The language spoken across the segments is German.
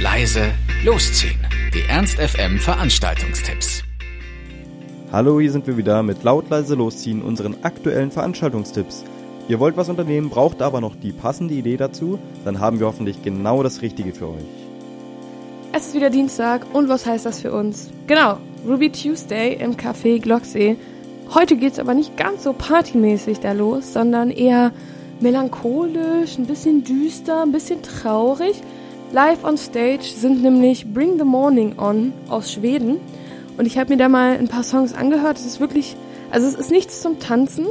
leise, losziehen. Die Ernst FM Veranstaltungstipps. Hallo, hier sind wir wieder mit laut leise losziehen unseren aktuellen Veranstaltungstipps. Ihr wollt was unternehmen, braucht aber noch die passende Idee dazu, dann haben wir hoffentlich genau das Richtige für euch. Es ist wieder Dienstag und was heißt das für uns? Genau, Ruby Tuesday im Café Glocksee. Heute geht's aber nicht ganz so partymäßig da los, sondern eher melancholisch, ein bisschen düster, ein bisschen traurig. Live on Stage sind nämlich Bring the Morning On aus Schweden. Und ich habe mir da mal ein paar Songs angehört. Es ist wirklich, also es ist nichts zum Tanzen,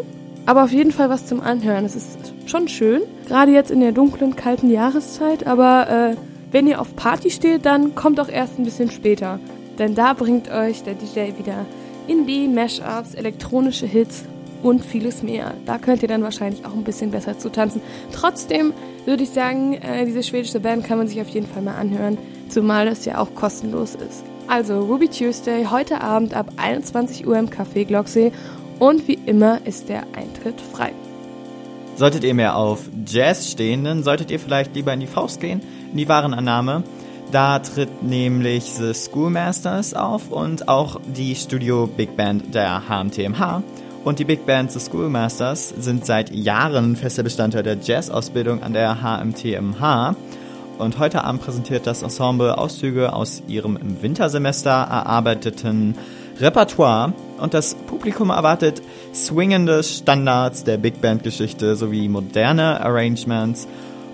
aber auf jeden Fall was zum Anhören. Es ist schon schön, gerade jetzt in der dunklen, kalten Jahreszeit. Aber äh, wenn ihr auf Party steht, dann kommt auch erst ein bisschen später. Denn da bringt euch der DJ wieder Indie, Mashups, elektronische Hits und vieles mehr. Da könnt ihr dann wahrscheinlich auch ein bisschen besser zu tanzen. Trotzdem würde ich sagen, äh, diese schwedische Band kann man sich auf jeden Fall mal anhören, zumal das ja auch kostenlos ist. Also Ruby Tuesday heute Abend ab 21 Uhr im Café Glocksee und wie immer ist der Eintritt frei. Solltet ihr mehr auf Jazz stehen, dann solltet ihr vielleicht lieber in die Faust gehen, in die Warenannahme. Da tritt nämlich The Schoolmasters auf und auch die Studio Big Band der HMTMH. Und die Big Band The Schoolmasters sind seit Jahren fester Bestandteil der Jazz-Ausbildung an der HMTMH. Und heute Abend präsentiert das Ensemble Auszüge aus ihrem im Wintersemester erarbeiteten Repertoire. Und das Publikum erwartet swingende Standards der Big Band-Geschichte sowie moderne Arrangements,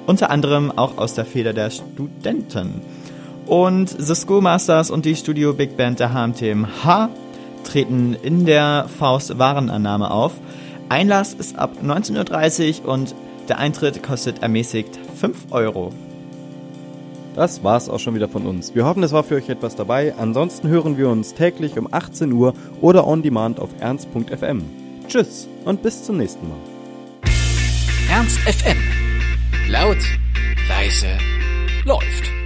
unter anderem auch aus der Feder der Studenten. Und The Schoolmasters und die Studio Big Band der HMTMH treten in der Faust Warenannahme auf. Einlass ist ab 19.30 Uhr und der Eintritt kostet ermäßigt 5 Euro. Das war's auch schon wieder von uns. Wir hoffen, es war für euch etwas dabei. Ansonsten hören wir uns täglich um 18 Uhr oder on demand auf ernst.fm. Tschüss und bis zum nächsten Mal. Ernst FM. Laut, leise, läuft.